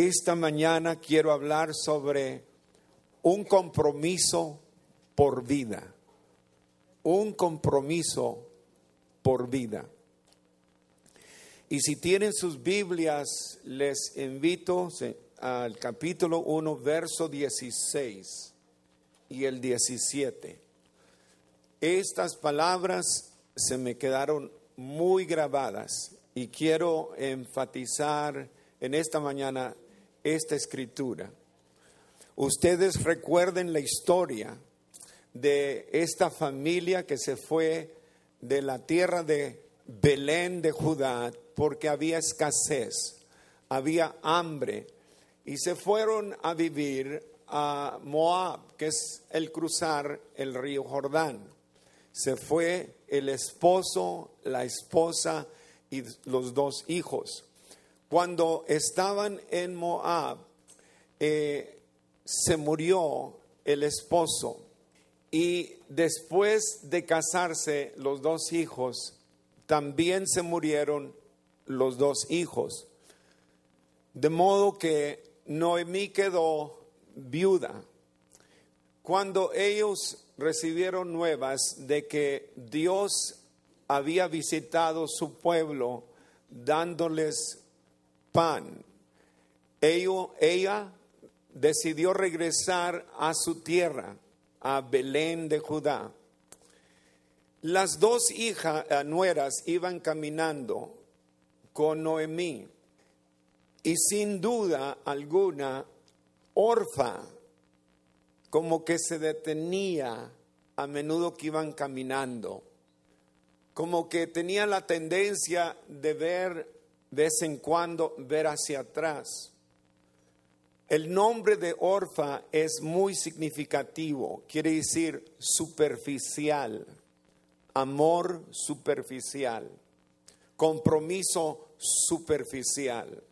Esta mañana quiero hablar sobre un compromiso por vida. Un compromiso por vida. Y si tienen sus Biblias, les invito al capítulo 1, verso 16 y el 17. Estas palabras se me quedaron muy grabadas y quiero enfatizar en esta mañana esta escritura. Ustedes recuerden la historia de esta familia que se fue de la tierra de Belén de Judá porque había escasez, había hambre, y se fueron a vivir a Moab, que es el cruzar el río Jordán. Se fue el esposo, la esposa y los dos hijos. Cuando estaban en Moab, eh, se murió el esposo y después de casarse los dos hijos, también se murieron los dos hijos. De modo que Noemí quedó viuda. Cuando ellos recibieron nuevas de que Dios había visitado su pueblo dándoles pan, ella decidió regresar a su tierra, a Belén de Judá. Las dos hijas eh, nueras iban caminando con Noemí. Y sin duda alguna, Orfa, como que se detenía a menudo que iban caminando, como que tenía la tendencia de ver de vez en cuando, ver hacia atrás. El nombre de Orfa es muy significativo, quiere decir superficial, amor superficial, compromiso superficial.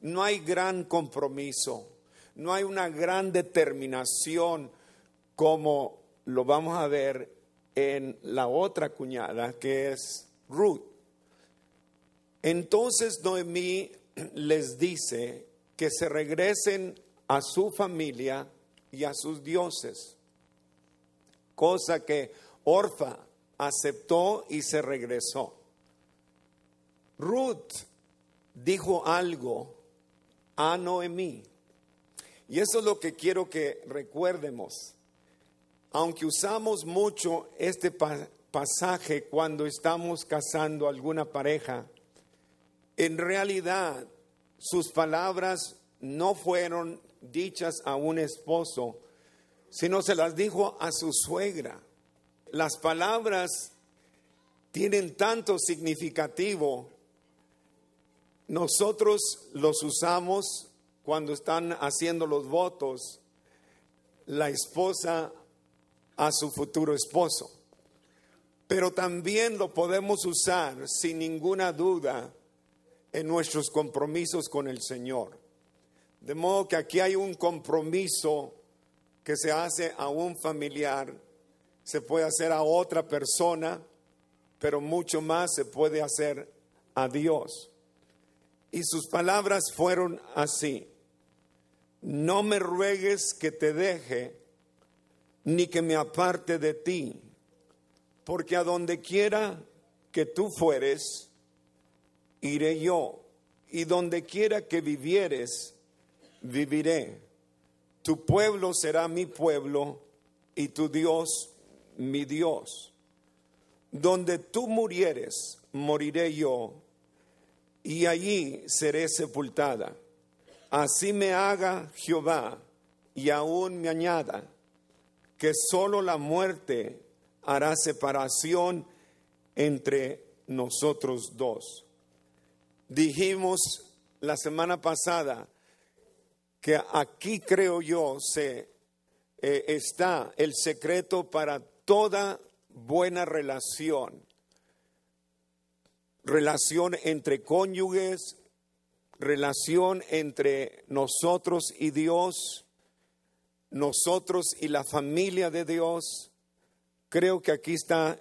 No hay gran compromiso, no hay una gran determinación como lo vamos a ver en la otra cuñada que es Ruth. Entonces Noemí les dice que se regresen a su familia y a sus dioses, cosa que Orfa aceptó y se regresó. Ruth dijo algo a Noemí. Y eso es lo que quiero que recuerdemos. Aunque usamos mucho este pasaje cuando estamos casando alguna pareja, en realidad sus palabras no fueron dichas a un esposo, sino se las dijo a su suegra. Las palabras tienen tanto significativo nosotros los usamos cuando están haciendo los votos la esposa a su futuro esposo. Pero también lo podemos usar sin ninguna duda en nuestros compromisos con el Señor. De modo que aquí hay un compromiso que se hace a un familiar, se puede hacer a otra persona, pero mucho más se puede hacer a Dios. Y sus palabras fueron así, no me ruegues que te deje, ni que me aparte de ti, porque a donde quiera que tú fueres, iré yo, y donde quiera que vivieres, viviré. Tu pueblo será mi pueblo, y tu Dios mi Dios. Donde tú murieres, moriré yo y allí seré sepultada. Así me haga Jehová y aún me añada que solo la muerte hará separación entre nosotros dos. Dijimos la semana pasada que aquí creo yo se eh, está el secreto para toda buena relación relación entre cónyuges, relación entre nosotros y Dios, nosotros y la familia de Dios. Creo que aquí está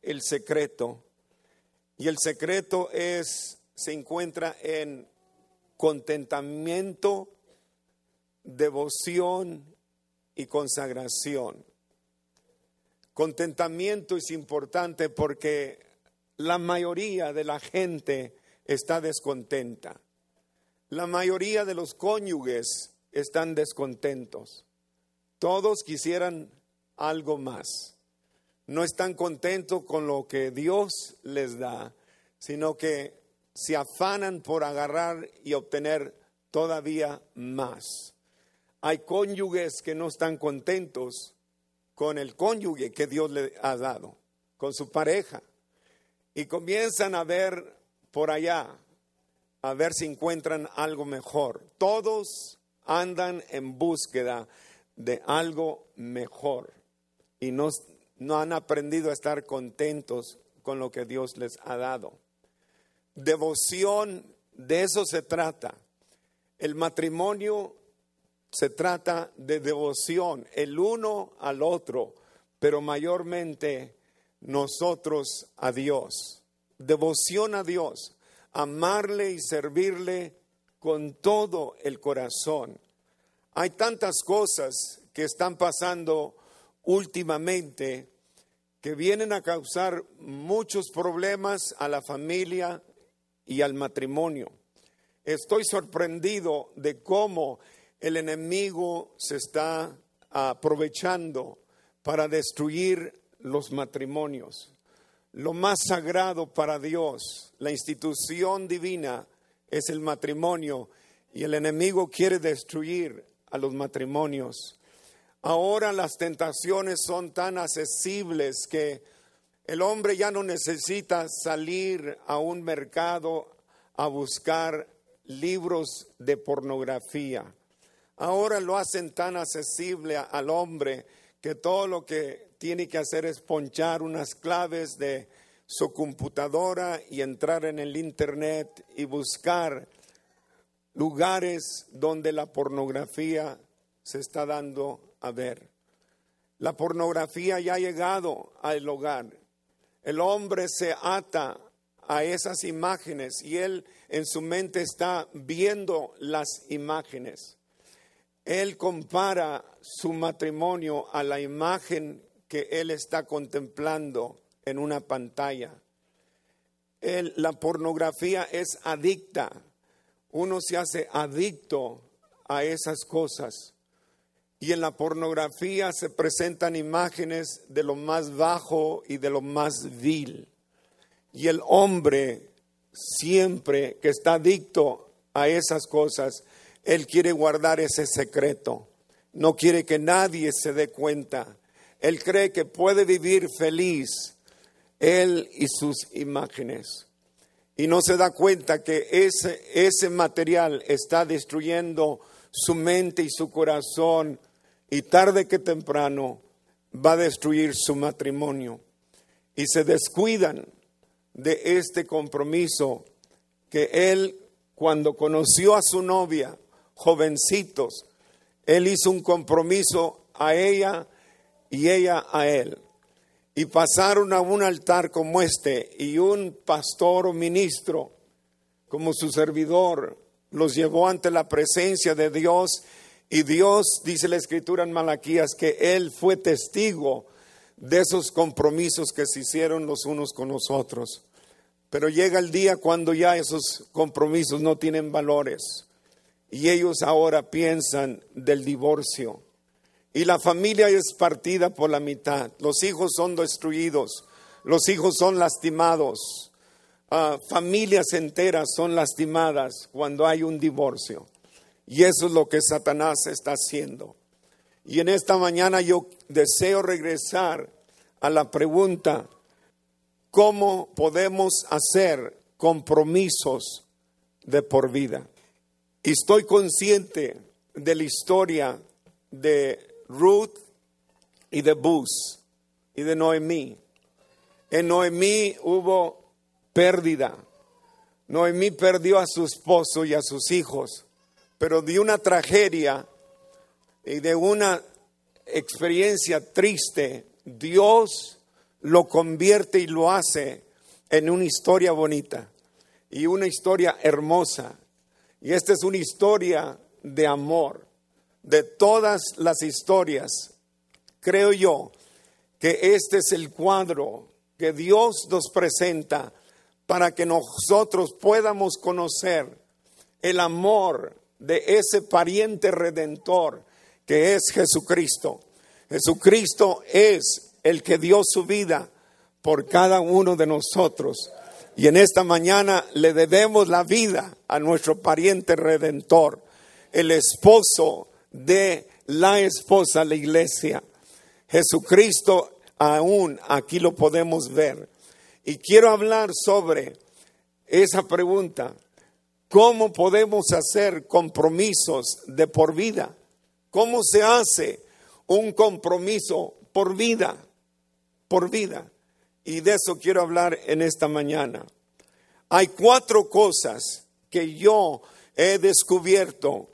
el secreto. Y el secreto es, se encuentra en contentamiento, devoción y consagración. Contentamiento es importante porque la mayoría de la gente está descontenta. La mayoría de los cónyuges están descontentos. Todos quisieran algo más. No están contentos con lo que Dios les da, sino que se afanan por agarrar y obtener todavía más. Hay cónyuges que no están contentos con el cónyuge que Dios le ha dado, con su pareja, y comienzan a ver por allá, a ver si encuentran algo mejor. Todos andan en búsqueda de algo mejor y no, no han aprendido a estar contentos con lo que Dios les ha dado. Devoción, de eso se trata. El matrimonio se trata de devoción, el uno al otro, pero mayormente nosotros a Dios. Devoción a Dios, amarle y servirle con todo el corazón. Hay tantas cosas que están pasando últimamente que vienen a causar muchos problemas a la familia y al matrimonio. Estoy sorprendido de cómo el enemigo se está aprovechando para destruir los matrimonios. Lo más sagrado para Dios, la institución divina, es el matrimonio y el enemigo quiere destruir a los matrimonios. Ahora las tentaciones son tan accesibles que el hombre ya no necesita salir a un mercado a buscar libros de pornografía. Ahora lo hacen tan accesible al hombre que todo lo que tiene que hacer es ponchar unas claves de su computadora y entrar en el internet y buscar lugares donde la pornografía se está dando a ver. La pornografía ya ha llegado al hogar. El hombre se ata a esas imágenes y él en su mente está viendo las imágenes. Él compara su matrimonio a la imagen que él está contemplando en una pantalla. la pornografía es adicta. Uno se hace adicto a esas cosas. Y en la pornografía se presentan imágenes de lo más bajo y de lo más vil. Y el hombre siempre que está adicto a esas cosas, él quiere guardar ese secreto. No quiere que nadie se dé cuenta. Él cree que puede vivir feliz, él y sus imágenes. Y no se da cuenta que ese, ese material está destruyendo su mente y su corazón y tarde que temprano va a destruir su matrimonio. Y se descuidan de este compromiso que él, cuando conoció a su novia, jovencitos, él hizo un compromiso a ella y ella a él. Y pasaron a un altar como este y un pastor o ministro como su servidor los llevó ante la presencia de Dios y Dios, dice la escritura en Malaquías, que Él fue testigo de esos compromisos que se hicieron los unos con los otros. Pero llega el día cuando ya esos compromisos no tienen valores y ellos ahora piensan del divorcio. Y la familia es partida por la mitad. Los hijos son destruidos, los hijos son lastimados, ah, familias enteras son lastimadas cuando hay un divorcio. Y eso es lo que Satanás está haciendo. Y en esta mañana yo deseo regresar a la pregunta, ¿cómo podemos hacer compromisos de por vida? Y estoy consciente de la historia de Ruth y de Bus y de Noemí. En Noemí hubo pérdida. Noemí perdió a su esposo y a sus hijos pero de una tragedia y de una experiencia triste, Dios lo convierte y lo hace en una historia bonita y una historia hermosa. Y esta es una historia de amor. De todas las historias, creo yo que este es el cuadro que Dios nos presenta para que nosotros podamos conocer el amor de ese pariente redentor que es Jesucristo. Jesucristo es el que dio su vida por cada uno de nosotros. Y en esta mañana le debemos la vida a nuestro pariente redentor, el esposo de la esposa, la iglesia. Jesucristo aún aquí lo podemos ver. Y quiero hablar sobre esa pregunta. ¿Cómo podemos hacer compromisos de por vida? ¿Cómo se hace un compromiso por vida? Por vida. Y de eso quiero hablar en esta mañana. Hay cuatro cosas que yo he descubierto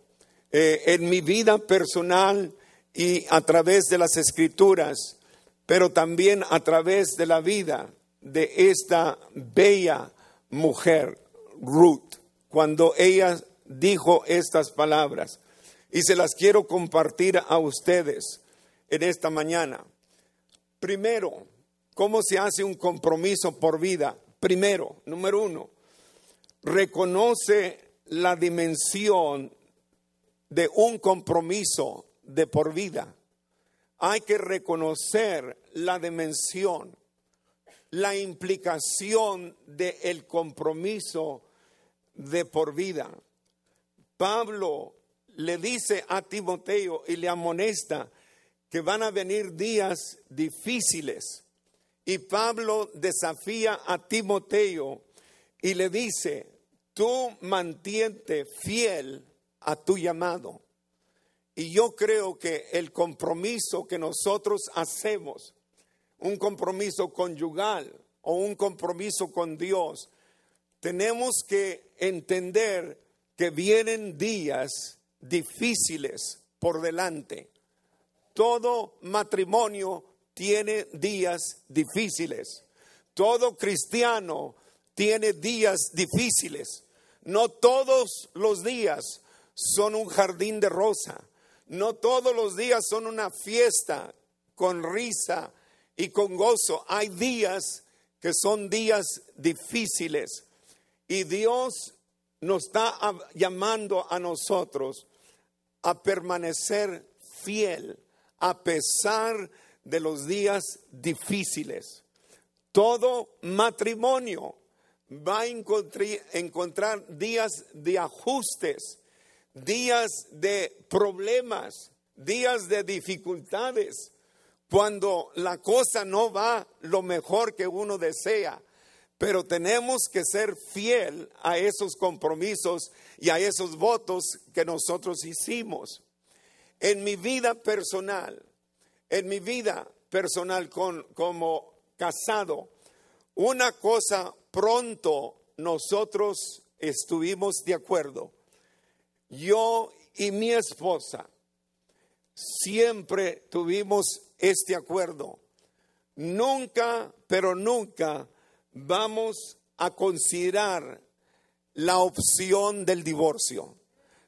eh, en mi vida personal y a través de las escrituras, pero también a través de la vida de esta bella mujer, Ruth cuando ella dijo estas palabras. Y se las quiero compartir a ustedes en esta mañana. Primero, ¿cómo se hace un compromiso por vida? Primero, número uno, reconoce la dimensión de un compromiso de por vida. Hay que reconocer la dimensión, la implicación del el compromiso de por vida. Pablo le dice a Timoteo y le amonesta que van a venir días difíciles. Y Pablo desafía a Timoteo y le dice, tú mantiente fiel a tu llamado. Y yo creo que el compromiso que nosotros hacemos, un compromiso conyugal o un compromiso con Dios, tenemos que entender que vienen días difíciles por delante. Todo matrimonio tiene días difíciles. Todo cristiano tiene días difíciles. No todos los días son un jardín de rosa. No todos los días son una fiesta con risa y con gozo. Hay días que son días difíciles. Y Dios nos está llamando a nosotros a permanecer fiel a pesar de los días difíciles. Todo matrimonio va a encontrar días de ajustes, días de problemas, días de dificultades, cuando la cosa no va lo mejor que uno desea pero tenemos que ser fiel a esos compromisos y a esos votos que nosotros hicimos. En mi vida personal, en mi vida personal como casado, una cosa pronto nosotros estuvimos de acuerdo. Yo y mi esposa siempre tuvimos este acuerdo. Nunca, pero nunca vamos a considerar la opción del divorcio.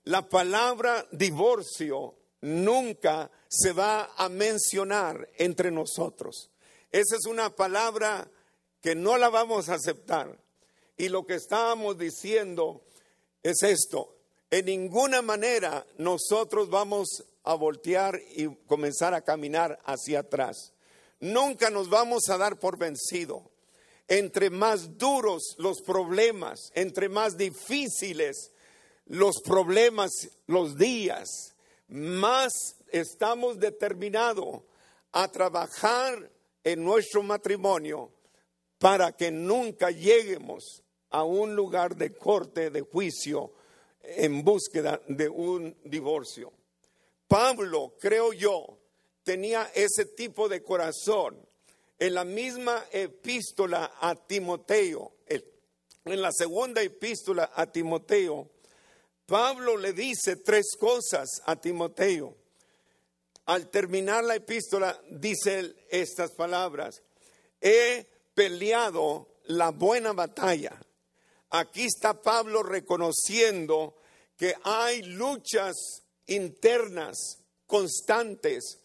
La palabra divorcio nunca se va a mencionar entre nosotros. Esa es una palabra que no la vamos a aceptar. Y lo que estábamos diciendo es esto. En ninguna manera nosotros vamos a voltear y comenzar a caminar hacia atrás. Nunca nos vamos a dar por vencido entre más duros los problemas, entre más difíciles los problemas, los días, más estamos determinados a trabajar en nuestro matrimonio para que nunca lleguemos a un lugar de corte, de juicio, en búsqueda de un divorcio. Pablo, creo yo, tenía ese tipo de corazón en la misma epístola a Timoteo, en la segunda epístola a Timoteo, Pablo le dice tres cosas a Timoteo. Al terminar la epístola dice estas palabras, he peleado la buena batalla. Aquí está Pablo reconociendo que hay luchas internas constantes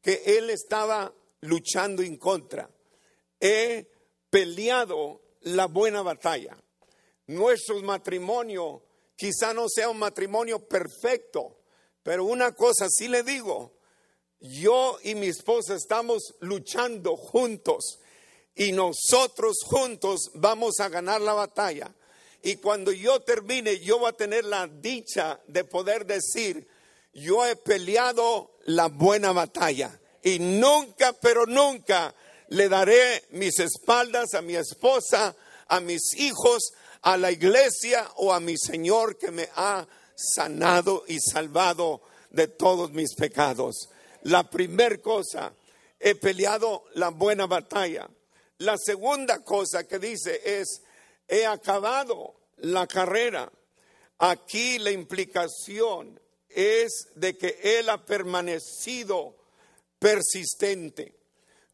que él estaba luchando en contra. He peleado la buena batalla. Nuestro matrimonio quizá no sea un matrimonio perfecto, pero una cosa sí le digo, yo y mi esposa estamos luchando juntos y nosotros juntos vamos a ganar la batalla. Y cuando yo termine, yo voy a tener la dicha de poder decir, yo he peleado la buena batalla y nunca, pero nunca le daré mis espaldas a mi esposa, a mis hijos, a la iglesia o a mi Señor que me ha sanado y salvado de todos mis pecados. La primera cosa, he peleado la buena batalla. La segunda cosa que dice es, he acabado la carrera. Aquí la implicación es de que él ha permanecido persistente.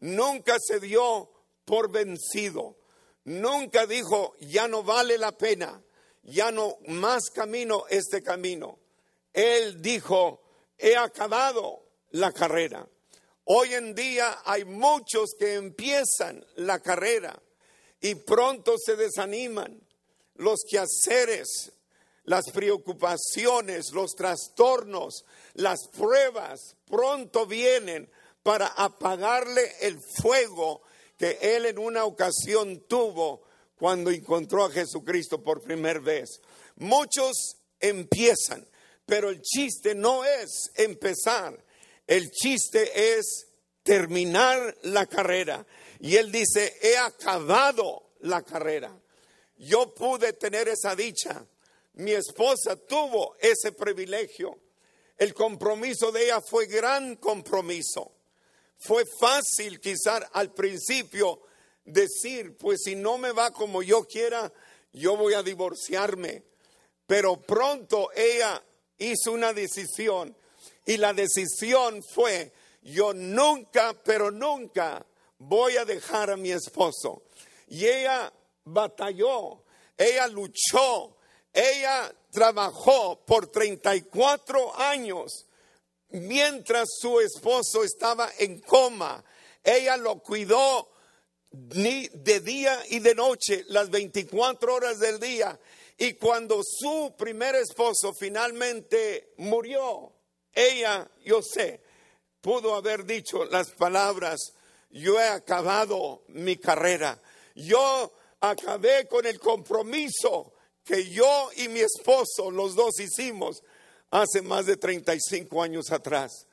Nunca se dio por vencido. Nunca dijo, ya no vale la pena, ya no más camino este camino. Él dijo, he acabado la carrera. Hoy en día hay muchos que empiezan la carrera y pronto se desaniman. Los quehaceres, las preocupaciones, los trastornos, las pruebas pronto vienen para apagarle el fuego que él en una ocasión tuvo cuando encontró a Jesucristo por primera vez. Muchos empiezan, pero el chiste no es empezar, el chiste es terminar la carrera. Y él dice, he acabado la carrera. Yo pude tener esa dicha mi esposa tuvo ese privilegio. El compromiso de ella fue gran compromiso. Fue fácil quizás al principio decir, pues si no me va como yo quiera, yo voy a divorciarme. Pero pronto ella hizo una decisión y la decisión fue, yo nunca, pero nunca voy a dejar a mi esposo. Y ella batalló, ella luchó, ella trabajó por 34 años mientras su esposo estaba en coma. Ella lo cuidó de día y de noche, las 24 horas del día. Y cuando su primer esposo finalmente murió, ella, yo sé, pudo haber dicho las palabras, yo he acabado mi carrera, yo acabé con el compromiso que yo y mi esposo, los dos hicimos hace más de 35 años atrás.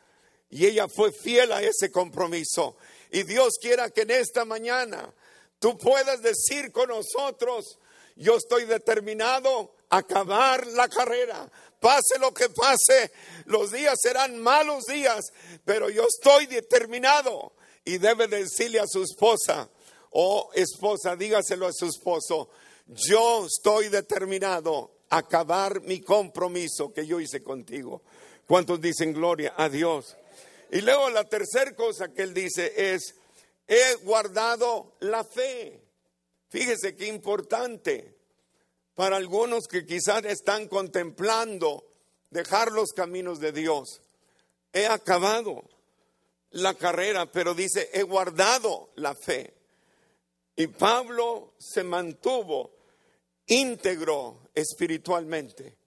Y ella fue fiel a ese compromiso. Y Dios quiera que en esta mañana tú puedas decir con nosotros, yo estoy determinado a acabar la carrera. Pase lo que pase, los días serán malos días, pero yo estoy determinado. Y debe decirle a su esposa, oh, esposa, dígaselo a su esposo, yo estoy determinado a acabar mi compromiso que yo hice contigo. ¿Cuántos dicen gloria a Dios? Y luego la tercera cosa que él dice es, he guardado la fe. Fíjese qué importante para algunos que quizás están contemplando dejar los caminos de Dios. He acabado la carrera, pero dice, he guardado la fe. Y Pablo se mantuvo íntegro espiritualmente.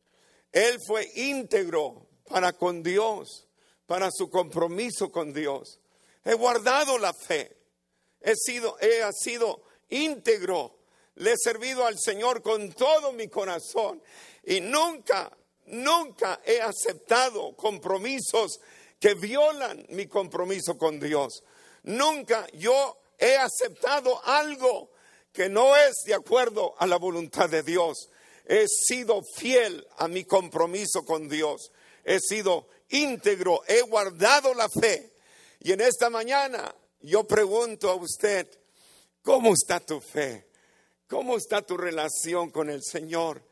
Él fue íntegro para con Dios, para su compromiso con Dios. He guardado la fe. He sido, he sido íntegro. Le he servido al Señor con todo mi corazón. Y nunca, nunca he aceptado compromisos que violan mi compromiso con Dios. Nunca yo he aceptado algo que no es de acuerdo a la voluntad de Dios. He sido fiel a mi compromiso con Dios. He sido íntegro, he guardado la fe. Y en esta mañana yo pregunto a usted, ¿cómo está tu fe? ¿Cómo está tu relación con el Señor?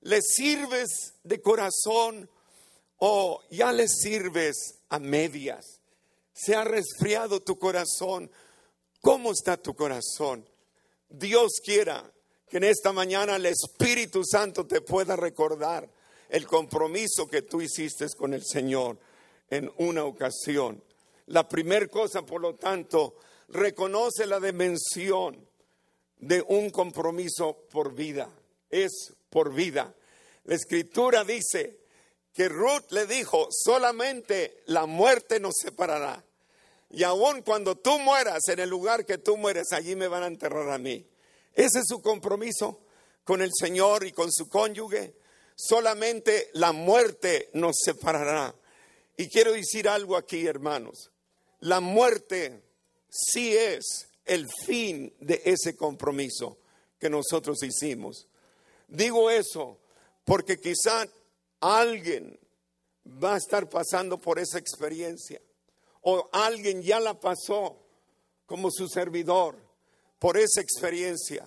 ¿Le sirves de corazón o ya le sirves a medias? ¿Se ha resfriado tu corazón? ¿Cómo está tu corazón? Dios quiera que en esta mañana el Espíritu Santo te pueda recordar el compromiso que tú hiciste con el Señor en una ocasión. La primera cosa, por lo tanto, reconoce la dimensión de un compromiso por vida. Es por vida. La escritura dice que Ruth le dijo, solamente la muerte nos separará. Y aun cuando tú mueras en el lugar que tú mueres, allí me van a enterrar a mí. Ese es su compromiso con el Señor y con su cónyuge. Solamente la muerte nos separará. Y quiero decir algo aquí, hermanos. La muerte sí es el fin de ese compromiso que nosotros hicimos. Digo eso porque quizá alguien va a estar pasando por esa experiencia o alguien ya la pasó como su servidor por esa experiencia.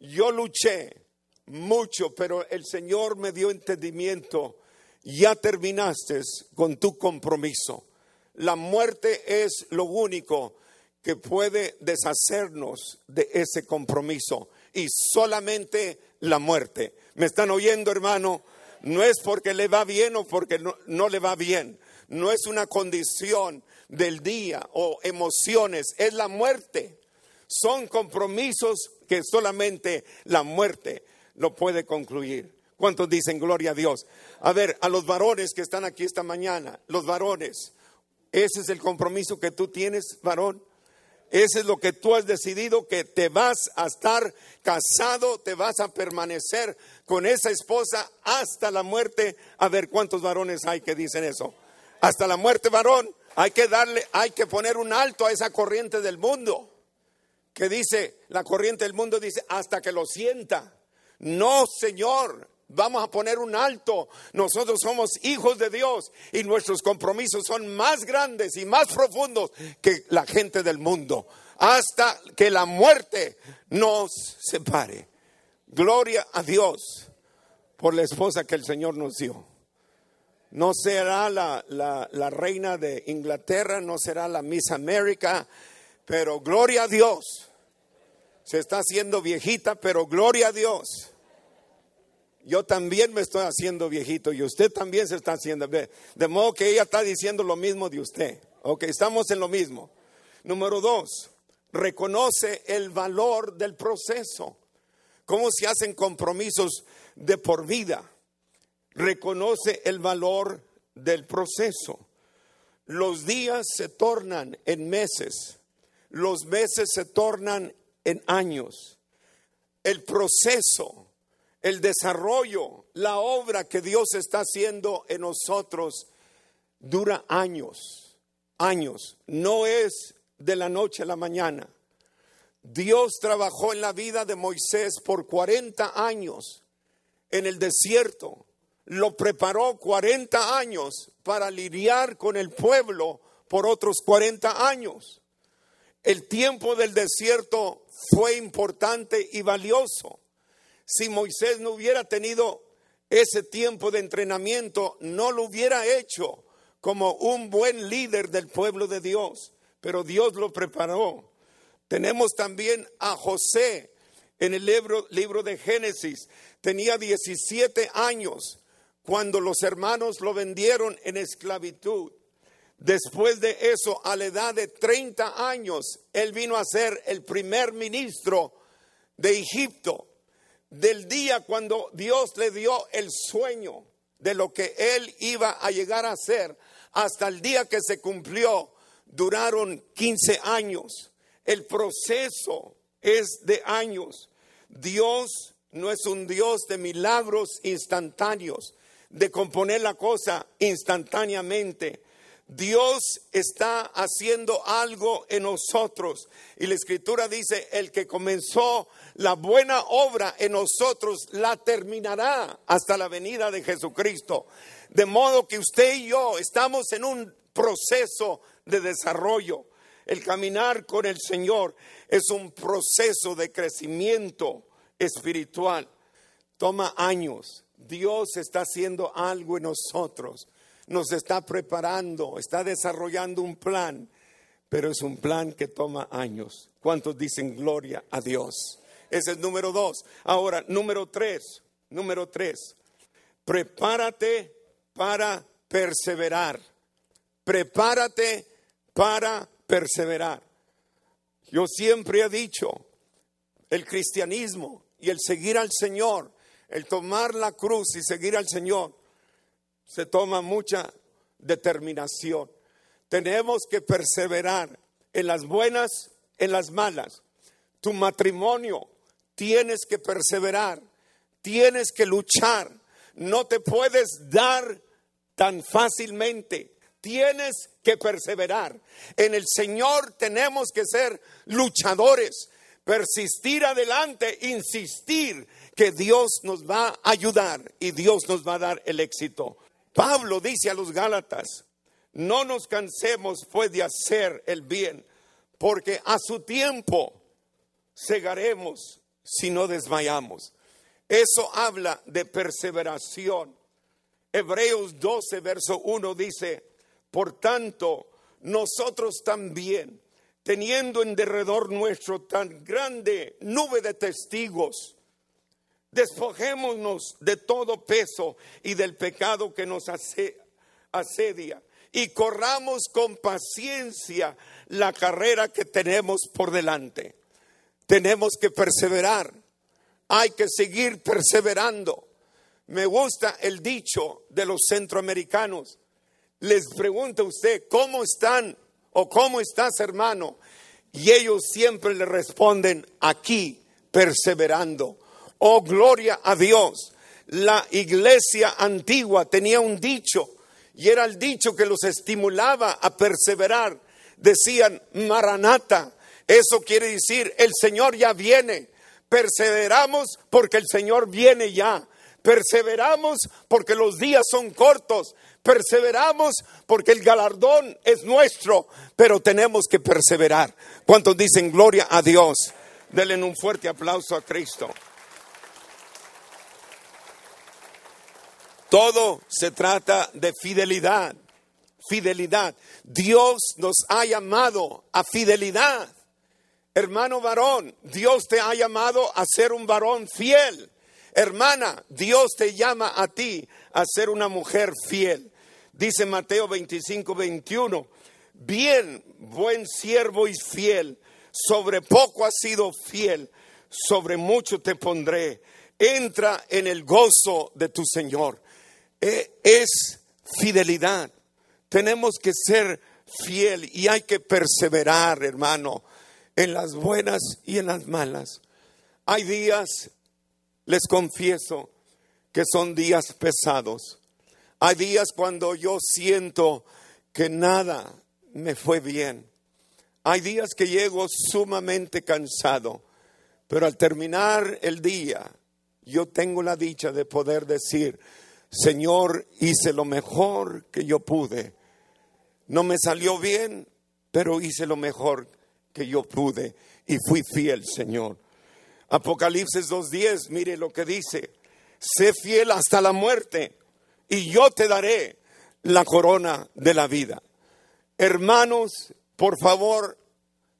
Yo luché mucho, pero el Señor me dio entendimiento. Ya terminaste con tu compromiso. La muerte es lo único que puede deshacernos de ese compromiso y solamente la muerte. ¿Me están oyendo, hermano? No es porque le va bien o porque no, no le va bien. No es una condición del día o emociones, es la muerte. Son compromisos que solamente la muerte lo puede concluir. ¿Cuántos dicen gloria a Dios? A ver, a los varones que están aquí esta mañana, los varones, ese es el compromiso que tú tienes, varón. Ese es lo que tú has decidido, que te vas a estar casado, te vas a permanecer con esa esposa hasta la muerte. A ver cuántos varones hay que dicen eso. Hasta la muerte, varón. Hay que darle, hay que poner un alto a esa corriente del mundo. Que dice, la corriente del mundo dice, hasta que lo sienta. No, Señor, vamos a poner un alto. Nosotros somos hijos de Dios y nuestros compromisos son más grandes y más profundos que la gente del mundo. Hasta que la muerte nos separe. Gloria a Dios por la esposa que el Señor nos dio. No será la, la, reina de Inglaterra, no será la Miss América, pero gloria a Dios. Se está haciendo viejita, pero gloria a Dios. Yo también me estoy haciendo viejito y usted también se está haciendo. De modo que ella está diciendo lo mismo de usted. Ok, estamos en lo mismo. Número dos, reconoce el valor del proceso. ¿Cómo se hacen compromisos de por vida? Reconoce el valor del proceso. Los días se tornan en meses, los meses se tornan en años. El proceso, el desarrollo, la obra que Dios está haciendo en nosotros dura años, años. No es de la noche a la mañana. Dios trabajó en la vida de Moisés por 40 años en el desierto lo preparó 40 años para lidiar con el pueblo por otros 40 años. El tiempo del desierto fue importante y valioso. Si Moisés no hubiera tenido ese tiempo de entrenamiento, no lo hubiera hecho como un buen líder del pueblo de Dios, pero Dios lo preparó. Tenemos también a José en el libro, libro de Génesis. Tenía 17 años cuando los hermanos lo vendieron en esclavitud. Después de eso, a la edad de 30 años, él vino a ser el primer ministro de Egipto. Del día cuando Dios le dio el sueño de lo que él iba a llegar a ser, hasta el día que se cumplió, duraron 15 años. El proceso es de años. Dios no es un Dios de milagros instantáneos de componer la cosa instantáneamente. Dios está haciendo algo en nosotros. Y la escritura dice, el que comenzó la buena obra en nosotros la terminará hasta la venida de Jesucristo. De modo que usted y yo estamos en un proceso de desarrollo. El caminar con el Señor es un proceso de crecimiento espiritual. Toma años, Dios está haciendo algo en nosotros, nos está preparando, está desarrollando un plan, pero es un plan que toma años. ¿Cuántos dicen gloria a Dios? Ese es número dos. Ahora, número tres, número tres, prepárate para perseverar. Prepárate para perseverar. Yo siempre he dicho, el cristianismo y el seguir al Señor, el tomar la cruz y seguir al Señor, se toma mucha determinación. Tenemos que perseverar en las buenas, en las malas. Tu matrimonio, tienes que perseverar, tienes que luchar, no te puedes dar tan fácilmente. Tienes que perseverar. En el Señor tenemos que ser luchadores, persistir adelante, insistir que Dios nos va a ayudar y Dios nos va a dar el éxito. Pablo dice a los Gálatas, no nos cansemos pues de hacer el bien, porque a su tiempo segaremos si no desmayamos. Eso habla de perseveración. Hebreos 12, verso 1 dice, por tanto, nosotros también, teniendo en derredor nuestro tan grande nube de testigos, despojémonos de todo peso y del pecado que nos asedia y corramos con paciencia la carrera que tenemos por delante. Tenemos que perseverar, hay que seguir perseverando. Me gusta el dicho de los centroamericanos. Les pregunta usted, ¿cómo están o cómo estás hermano? Y ellos siempre le responden, aquí, perseverando. Oh, gloria a Dios. La iglesia antigua tenía un dicho y era el dicho que los estimulaba a perseverar. Decían, Maranata, eso quiere decir, el Señor ya viene. Perseveramos porque el Señor viene ya. Perseveramos porque los días son cortos. Perseveramos porque el galardón es nuestro, pero tenemos que perseverar. ¿Cuántos dicen gloria a Dios? Denle un fuerte aplauso a Cristo. Todo se trata de fidelidad, fidelidad. Dios nos ha llamado a fidelidad. Hermano varón, Dios te ha llamado a ser un varón fiel. Hermana, Dios te llama a ti a ser una mujer fiel. Dice Mateo 25, 21, bien, buen siervo y fiel, sobre poco has sido fiel, sobre mucho te pondré. Entra en el gozo de tu Señor. E, es fidelidad. Tenemos que ser fiel y hay que perseverar, hermano, en las buenas y en las malas. Hay días, les confieso, que son días pesados. Hay días cuando yo siento que nada me fue bien. Hay días que llego sumamente cansado, pero al terminar el día, yo tengo la dicha de poder decir, Señor, hice lo mejor que yo pude. No me salió bien, pero hice lo mejor que yo pude y fui fiel, Señor. Apocalipsis 2.10, mire lo que dice, sé fiel hasta la muerte y yo te daré la corona de la vida. Hermanos, por favor,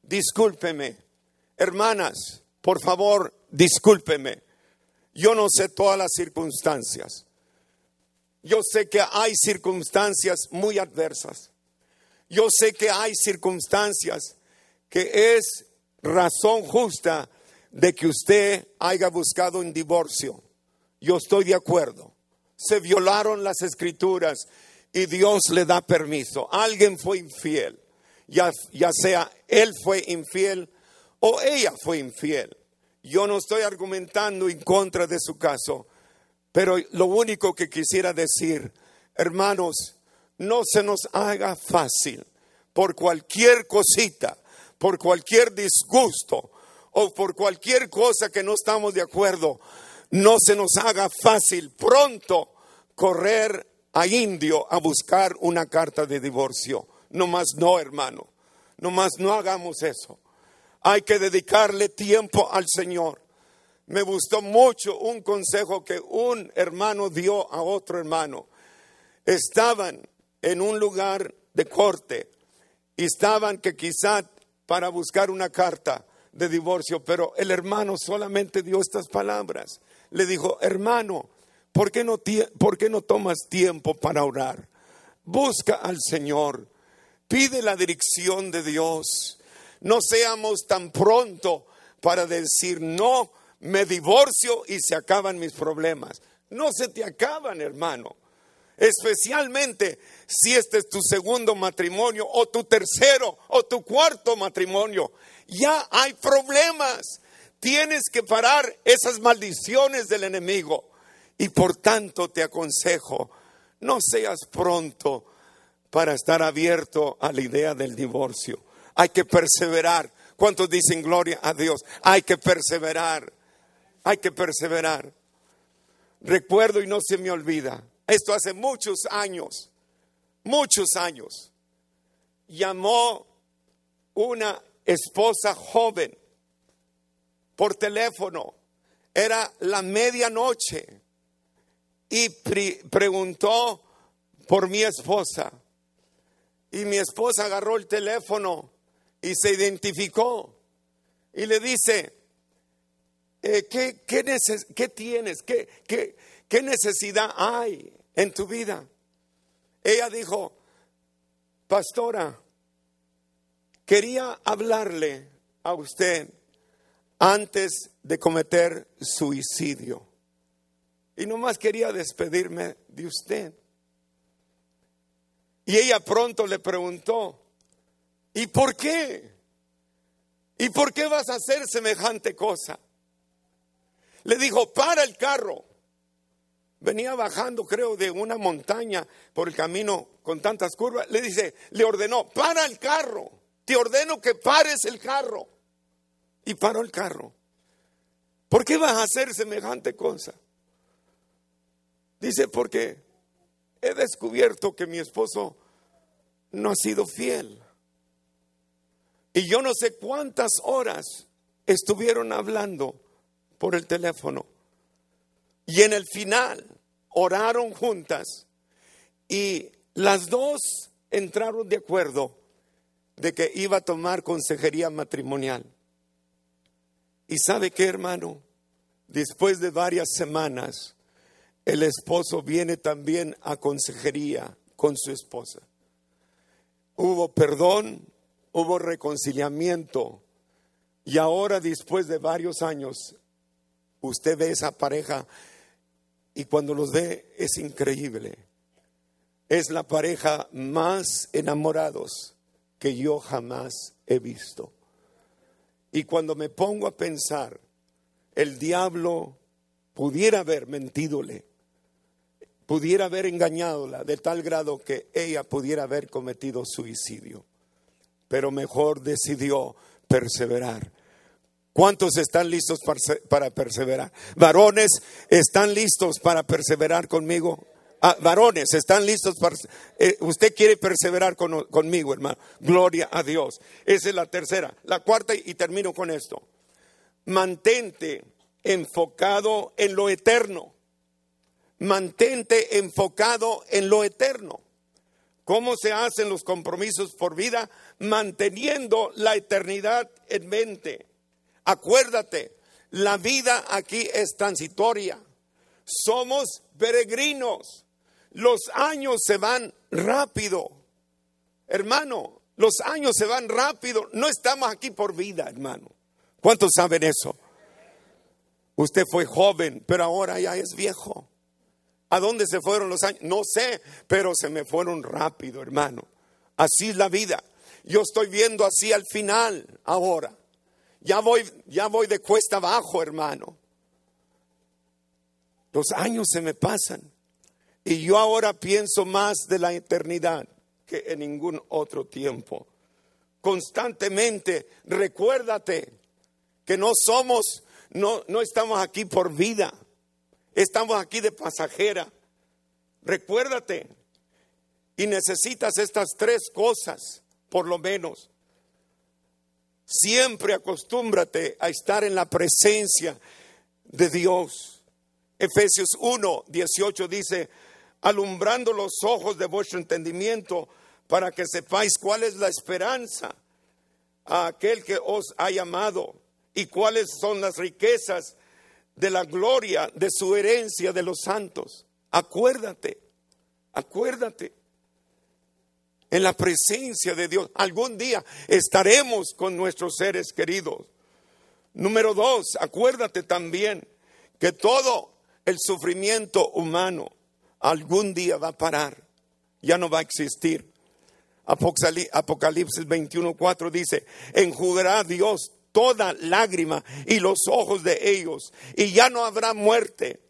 discúlpeme. Hermanas, por favor, discúlpeme. Yo no sé todas las circunstancias. Yo sé que hay circunstancias muy adversas. Yo sé que hay circunstancias que es razón justa de que usted haya buscado un divorcio. Yo estoy de acuerdo. Se violaron las escrituras y Dios le da permiso. Alguien fue infiel, ya, ya sea él fue infiel o ella fue infiel. Yo no estoy argumentando en contra de su caso, pero lo único que quisiera decir, hermanos, no se nos haga fácil por cualquier cosita, por cualquier disgusto o por cualquier cosa que no estamos de acuerdo, no se nos haga fácil pronto correr a Indio a buscar una carta de divorcio. No más no, hermano. No más no hagamos eso. Hay que dedicarle tiempo al Señor. Me gustó mucho un consejo que un hermano dio a otro hermano. Estaban en un lugar de corte y estaban que quizá para buscar una carta de divorcio, pero el hermano solamente dio estas palabras. Le dijo, hermano, ¿Por qué, no, ¿Por qué no tomas tiempo para orar? Busca al Señor, pide la dirección de Dios. No seamos tan pronto para decir, no, me divorcio y se acaban mis problemas. No se te acaban, hermano. Especialmente si este es tu segundo matrimonio o tu tercero o tu cuarto matrimonio. Ya hay problemas. Tienes que parar esas maldiciones del enemigo. Y por tanto te aconsejo, no seas pronto para estar abierto a la idea del divorcio. Hay que perseverar. ¿Cuántos dicen gloria a Dios? Hay que perseverar. Hay que perseverar. Recuerdo y no se me olvida. Esto hace muchos años, muchos años. Llamó una esposa joven por teléfono. Era la medianoche y preguntó por mi esposa. Y mi esposa agarró el teléfono y se identificó y le dice, eh, ¿qué, qué, tienes? ¿Qué, ¿Qué, qué necesidad hay en tu vida? Ella dijo, pastora, quería hablarle a usted antes de cometer suicidio. Y nomás quería despedirme de usted. Y ella pronto le preguntó, ¿y por qué? ¿Y por qué vas a hacer semejante cosa? Le dijo, para el carro. Venía bajando, creo, de una montaña por el camino con tantas curvas. Le dice, le ordenó, para el carro. Te ordeno que pares el carro. Y paró el carro. ¿Por qué vas a hacer semejante cosa? Dice, porque he descubierto que mi esposo no ha sido fiel. Y yo no sé cuántas horas estuvieron hablando por el teléfono. Y en el final oraron juntas y las dos entraron de acuerdo de que iba a tomar consejería matrimonial. Y sabe qué, hermano, después de varias semanas, el esposo viene también a consejería con su esposa. Hubo perdón, hubo reconciliamiento y ahora después de varios años usted ve esa pareja y cuando los ve es increíble. Es la pareja más enamorados que yo jamás he visto. Y cuando me pongo a pensar, el diablo pudiera haber mentidole pudiera haber engañadola de tal grado que ella pudiera haber cometido suicidio. Pero mejor decidió perseverar. ¿Cuántos están listos para perseverar? Varones, ¿están listos para perseverar conmigo? Ah, varones, ¿están listos para... Eh, usted quiere perseverar conmigo, hermano. Gloria a Dios. Esa es la tercera. La cuarta, y termino con esto. Mantente enfocado en lo eterno mantente enfocado en lo eterno. ¿Cómo se hacen los compromisos por vida? Manteniendo la eternidad en mente. Acuérdate, la vida aquí es transitoria. Somos peregrinos. Los años se van rápido. Hermano, los años se van rápido. No estamos aquí por vida, hermano. ¿Cuántos saben eso? Usted fue joven, pero ahora ya es viejo. ¿A dónde se fueron los años? No sé, pero se me fueron rápido, hermano. Así es la vida. Yo estoy viendo así al final ahora. Ya voy, ya voy de cuesta abajo, hermano. Los años se me pasan. Y yo ahora pienso más de la eternidad que en ningún otro tiempo. Constantemente, recuérdate que no somos, no, no estamos aquí por vida. Estamos aquí de pasajera. Recuérdate. Y necesitas estas tres cosas, por lo menos. Siempre acostúmbrate a estar en la presencia de Dios. Efesios 1, 18 dice, alumbrando los ojos de vuestro entendimiento para que sepáis cuál es la esperanza a aquel que os ha llamado y cuáles son las riquezas de la gloria de su herencia de los santos. Acuérdate, acuérdate. En la presencia de Dios. Algún día estaremos con nuestros seres queridos. Número dos, acuérdate también que todo el sufrimiento humano algún día va a parar, ya no va a existir. Apocalipsis 21:4 dice, enjugará Dios toda lágrima y los ojos de ellos, y ya no habrá muerte,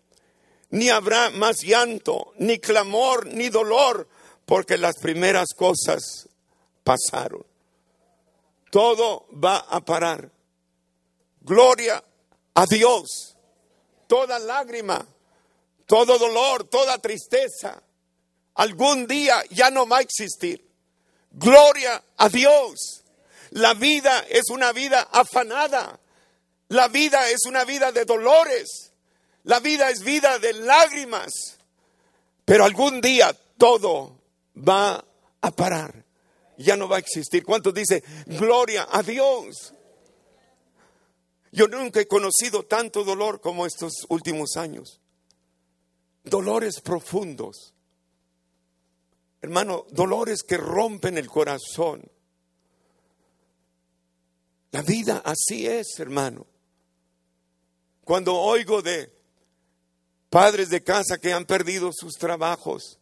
ni habrá más llanto, ni clamor, ni dolor, porque las primeras cosas pasaron. Todo va a parar. Gloria a Dios. Toda lágrima, todo dolor, toda tristeza, algún día ya no va a existir. Gloria a Dios. La vida es una vida afanada. La vida es una vida de dolores. La vida es vida de lágrimas. Pero algún día todo va a parar. Ya no va a existir. ¿Cuántos dice gloria a Dios? Yo nunca he conocido tanto dolor como estos últimos años. Dolores profundos. Hermano, dolores que rompen el corazón. La vida así es, hermano. Cuando oigo de padres de casa que han perdido sus trabajos,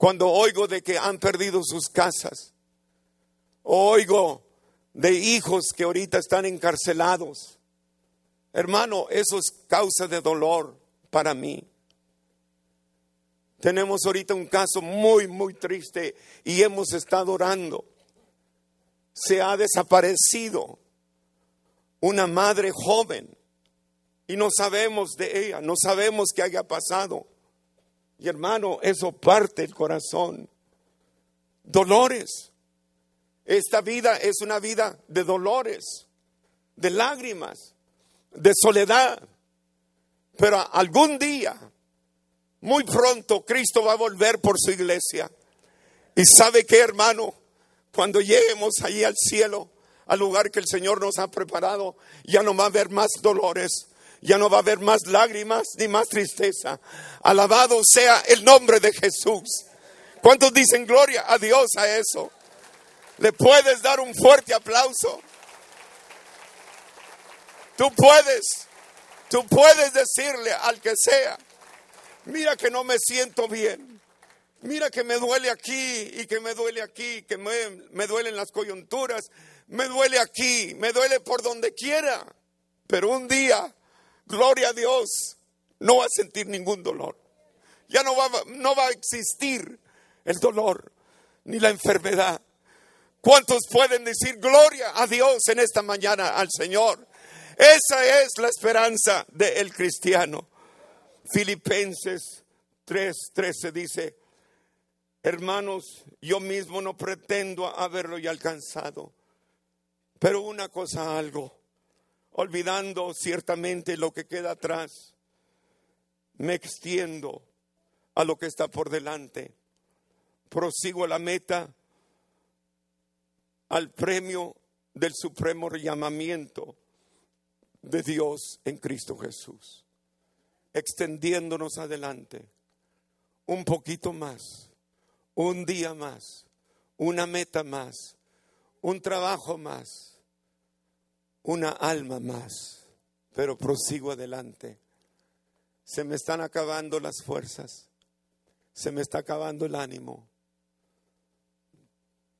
cuando oigo de que han perdido sus casas, oigo de hijos que ahorita están encarcelados, hermano, eso es causa de dolor para mí. Tenemos ahorita un caso muy, muy triste y hemos estado orando. Se ha desaparecido una madre joven y no sabemos de ella, no sabemos qué haya pasado. Y hermano, eso parte el corazón. Dolores. Esta vida es una vida de dolores, de lágrimas, de soledad. Pero algún día muy pronto Cristo va a volver por su iglesia. Y sabe que, hermano, cuando lleguemos allí al cielo, al lugar que el Señor nos ha preparado, ya no va a haber más dolores, ya no va a haber más lágrimas ni más tristeza. Alabado sea el nombre de Jesús. ¿Cuántos dicen gloria a Dios a eso? ¿Le puedes dar un fuerte aplauso? Tú puedes, tú puedes decirle al que sea, mira que no me siento bien. Mira que me duele aquí y que me duele aquí, que me, me duelen las coyunturas, me duele aquí, me duele por donde quiera. Pero un día, gloria a Dios, no va a sentir ningún dolor. Ya no va, no va a existir el dolor ni la enfermedad. ¿Cuántos pueden decir gloria a Dios en esta mañana al Señor? Esa es la esperanza del cristiano. Filipenses 3:13 dice, hermanos, yo mismo no pretendo haberlo ya alcanzado, pero una cosa algo, olvidando ciertamente lo que queda atrás, me extiendo a lo que está por delante, prosigo la meta, al premio del supremo llamamiento de Dios en Cristo Jesús extendiéndonos adelante un poquito más, un día más, una meta más, un trabajo más, una alma más, pero prosigo adelante. Se me están acabando las fuerzas, se me está acabando el ánimo,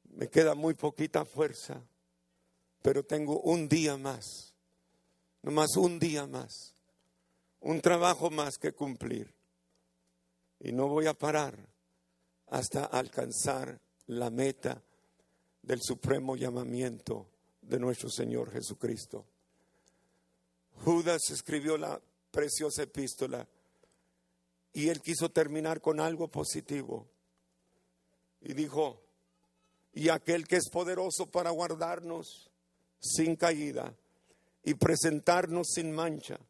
me queda muy poquita fuerza, pero tengo un día más, nomás un día más un trabajo más que cumplir. Y no voy a parar hasta alcanzar la meta del supremo llamamiento de nuestro Señor Jesucristo. Judas escribió la preciosa epístola y él quiso terminar con algo positivo. Y dijo, y aquel que es poderoso para guardarnos sin caída y presentarnos sin mancha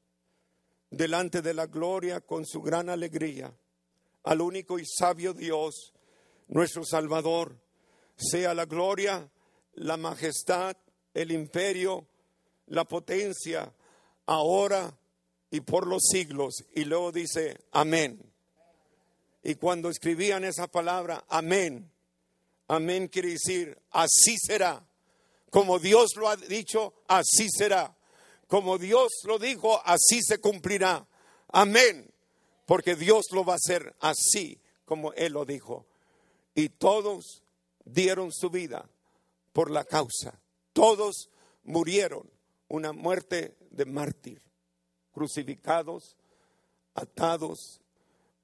delante de la gloria con su gran alegría al único y sabio Dios, nuestro Salvador, sea la gloria, la majestad, el imperio, la potencia, ahora y por los siglos. Y luego dice, amén. Y cuando escribían esa palabra, amén, amén quiere decir, así será. Como Dios lo ha dicho, así será. Como Dios lo dijo, así se cumplirá. Amén. Porque Dios lo va a hacer así como Él lo dijo. Y todos dieron su vida por la causa. Todos murieron una muerte de mártir, crucificados, atados,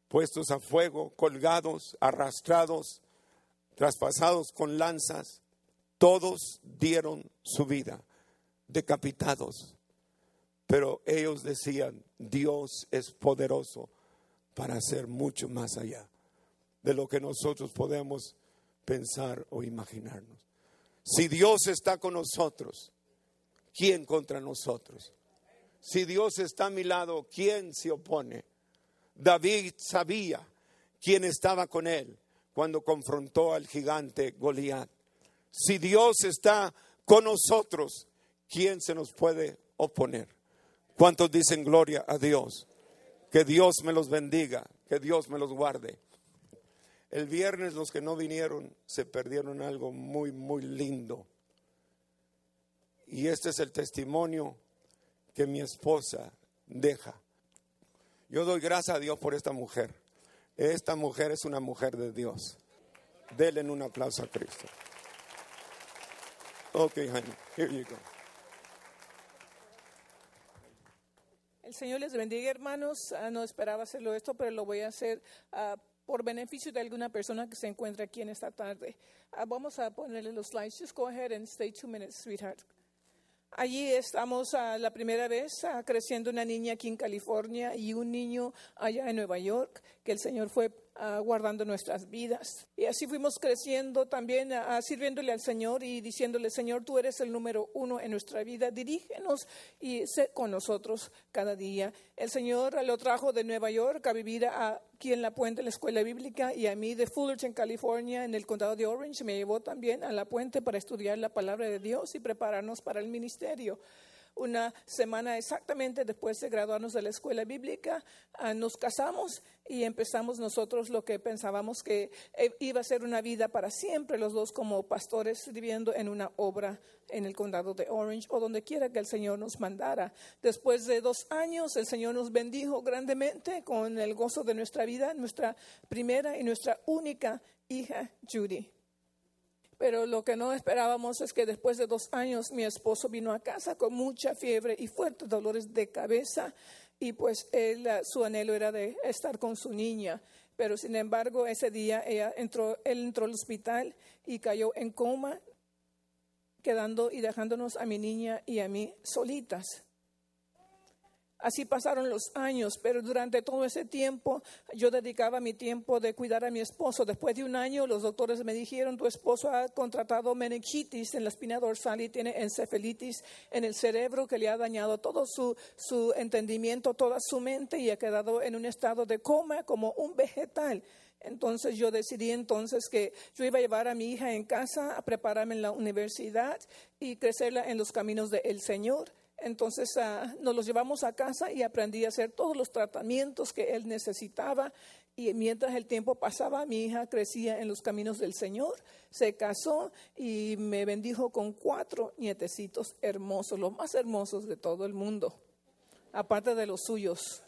puestos a fuego, colgados, arrastrados, traspasados con lanzas. Todos dieron su vida, decapitados. Pero ellos decían, Dios es poderoso para hacer mucho más allá de lo que nosotros podemos pensar o imaginarnos. Si Dios está con nosotros, ¿quién contra nosotros? Si Dios está a mi lado, ¿quién se opone? David sabía quién estaba con él cuando confrontó al gigante Goliat. Si Dios está con nosotros, ¿quién se nos puede oponer? ¿Cuántos dicen gloria a Dios? Que Dios me los bendiga, que Dios me los guarde. El viernes los que no vinieron se perdieron algo muy, muy lindo. Y este es el testimonio que mi esposa deja. Yo doy gracias a Dios por esta mujer. Esta mujer es una mujer de Dios. Denle un aplauso a Cristo. Ok, honey, here you go. El Señor les bendiga, hermanos. Ah, no esperaba hacerlo esto, pero lo voy a hacer uh, por beneficio de alguna persona que se encuentra aquí en esta tarde. Uh, vamos a ponerle los slides. Just go ahead and stay two minutes, sweetheart. Allí estamos uh, la primera vez creciendo una niña aquí en California y un niño allá en Nueva York, que el Señor fue guardando nuestras vidas. Y así fuimos creciendo también, sirviéndole al Señor y diciéndole, Señor, tú eres el número uno en nuestra vida, dirígenos y sé con nosotros cada día. El Señor lo trajo de Nueva York a vivir aquí en la puente, en la escuela bíblica, y a mí de Fullerton, California, en el condado de Orange, me llevó también a la puente para estudiar la palabra de Dios y prepararnos para el ministerio una semana exactamente después de graduarnos de la escuela bíblica, ah, nos casamos y empezamos nosotros lo que pensábamos que eh, iba a ser una vida para siempre, los dos como pastores viviendo en una obra en el condado de Orange o donde quiera que el Señor nos mandara. Después de dos años, el Señor nos bendijo grandemente con el gozo de nuestra vida, nuestra primera y nuestra única hija, Judy. Pero lo que no esperábamos es que después de dos años mi esposo vino a casa con mucha fiebre y fuertes dolores de cabeza y pues él, su anhelo era de estar con su niña. Pero sin embargo ese día ella entró, él entró al hospital y cayó en coma, quedando y dejándonos a mi niña y a mí solitas. Así pasaron los años, pero durante todo ese tiempo yo dedicaba mi tiempo de cuidar a mi esposo. Después de un año los doctores me dijeron, tu esposo ha contratado meningitis en la espina dorsal y tiene encefalitis en el cerebro que le ha dañado todo su, su entendimiento, toda su mente y ha quedado en un estado de coma como un vegetal. Entonces yo decidí entonces que yo iba a llevar a mi hija en casa a prepararme en la universidad y crecerla en los caminos del Señor. Entonces ah, nos los llevamos a casa y aprendí a hacer todos los tratamientos que él necesitaba. Y mientras el tiempo pasaba, mi hija crecía en los caminos del Señor, se casó y me bendijo con cuatro nietecitos hermosos, los más hermosos de todo el mundo, aparte de los suyos.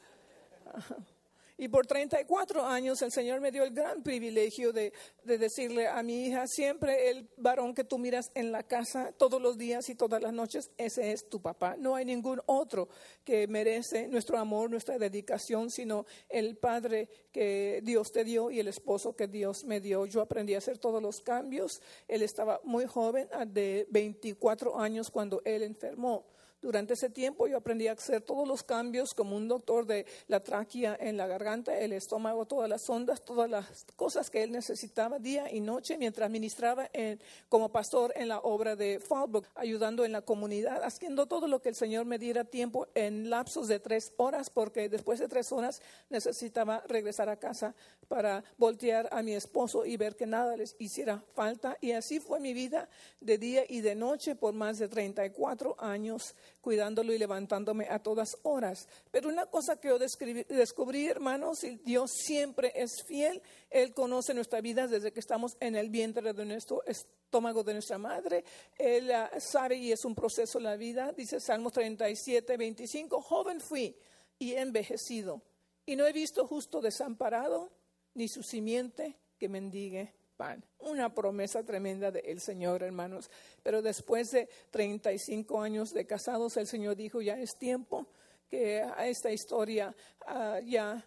Y por 34 años el Señor me dio el gran privilegio de, decirle a mi hija, siempre el varón que tú miras en la casa todos los días y todas las noches, ese es tu papá. No hay ningún otro que merece nuestro amor, nuestra dedicación, sino el padre que Dios te dio y el esposo que Dios me dio. Yo aprendí a hacer todos los cambios. Él estaba muy joven, de 24 años, cuando él enfermó. Durante ese tiempo yo aprendí a hacer todos los cambios como un doctor de la tráquea en la garganta, el estómago, todas las ondas, todas las cosas que él necesitaba día y noche mientras ministraba como pastor en la obra de Fallbrook, ayudando en la comunidad, haciendo todo lo que el Señor me diera tiempo en lapsos de tres horas, porque después de tres horas necesitaba regresar a casa para voltear a mi esposo y ver que nada les hiciera falta. Y así fue mi vida de día y de noche por más de 34 años cuidándolo y levantándome a todas horas. Pero una cosa que yo descubrí, hermanos, Dios siempre es fiel. Él conoce nuestra vida desde que estamos en el vientre de nuestro estómago de nuestra madre. Él uh, sabe y es un proceso la vida. Dice Salmos 37, 25, joven fui y envejecido y no he visto justo desamparado ni su simiente que mendigue pan. Una promesa tremenda del Señor, hermanos. Pero después de 35 años de casados, el Señor dijo, ya es tiempo que esta historia uh, ya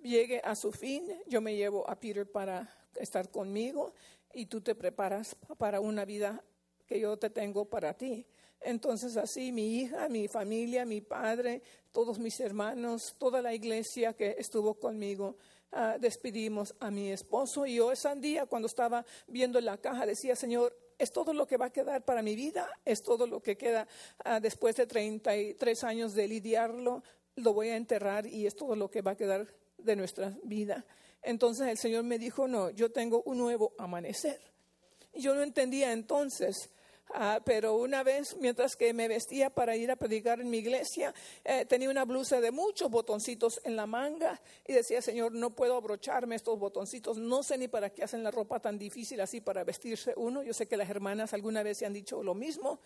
llegue a su fin. Yo me llevo a Peter para estar conmigo y tú te preparas para una vida que yo te tengo para ti. Entonces así mi hija, mi familia, mi padre, todos mis hermanos, toda la iglesia que estuvo conmigo, uh, despedimos a mi esposo. Y yo ese día cuando estaba viendo la caja decía, Señor, es todo lo que va a quedar para mi vida, es todo lo que queda uh, después de 33 años de lidiarlo, lo voy a enterrar y es todo lo que va a quedar de nuestra vida. Entonces el Señor me dijo, no, yo tengo un nuevo amanecer. Y yo no entendía entonces Ah, pero una vez, mientras que me vestía para ir a predicar en mi iglesia, eh, tenía una blusa de muchos botoncitos en la manga y decía, Señor, no puedo abrocharme estos botoncitos, no sé ni para qué hacen la ropa tan difícil así para vestirse uno. Yo sé que las hermanas alguna vez se han dicho lo mismo.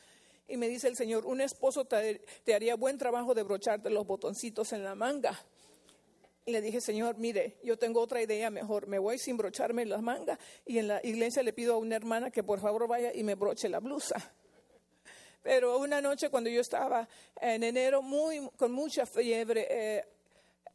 Y me dice el Señor, un esposo te, te haría buen trabajo de brocharte los botoncitos en la manga. Le dije, Señor, mire, yo tengo otra idea mejor. Me voy sin brocharme las mangas y en la iglesia le pido a una hermana que por favor vaya y me broche la blusa. Pero una noche cuando yo estaba en enero muy, con mucha fiebre, eh,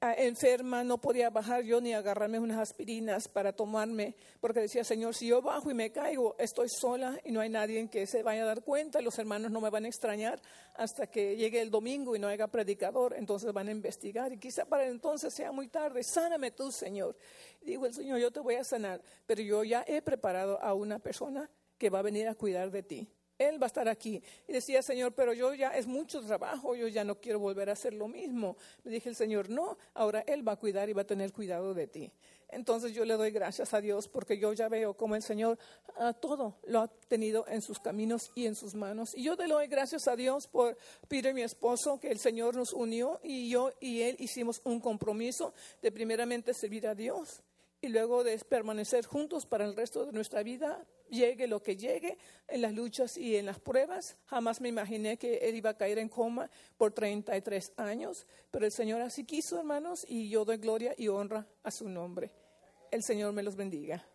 enferma, no podía bajar yo ni agarrarme unas aspirinas para tomarme, porque decía, Señor, si yo bajo y me caigo, estoy sola y no hay nadie en que se vaya a dar cuenta, los hermanos no me van a extrañar hasta que llegue el domingo y no haya predicador, entonces van a investigar y quizá para entonces sea muy tarde, sáname tú, Señor. digo el Señor, yo te voy a sanar, pero yo ya he preparado a una persona que va a venir a cuidar de ti. Él va a estar aquí. Y decía, Señor, pero yo ya es mucho trabajo, yo ya no quiero volver a hacer lo mismo. Me dije el Señor, no, ahora Él va a cuidar y va a tener cuidado de ti. Entonces yo le doy gracias a Dios porque yo ya veo como el Señor a todo lo ha tenido en sus caminos y en sus manos. Y yo le doy gracias a Dios por Peter, mi esposo, que el Señor nos unió y yo y él hicimos un compromiso de primeramente servir a Dios y luego de permanecer juntos para el resto de nuestra vida, llegue lo que llegue en las luchas y en las pruebas. Jamás me imaginé que él iba a caer en coma por 33 años, pero el Señor así quiso, hermanos, y yo doy gloria y honra a su nombre. El Señor me los bendiga.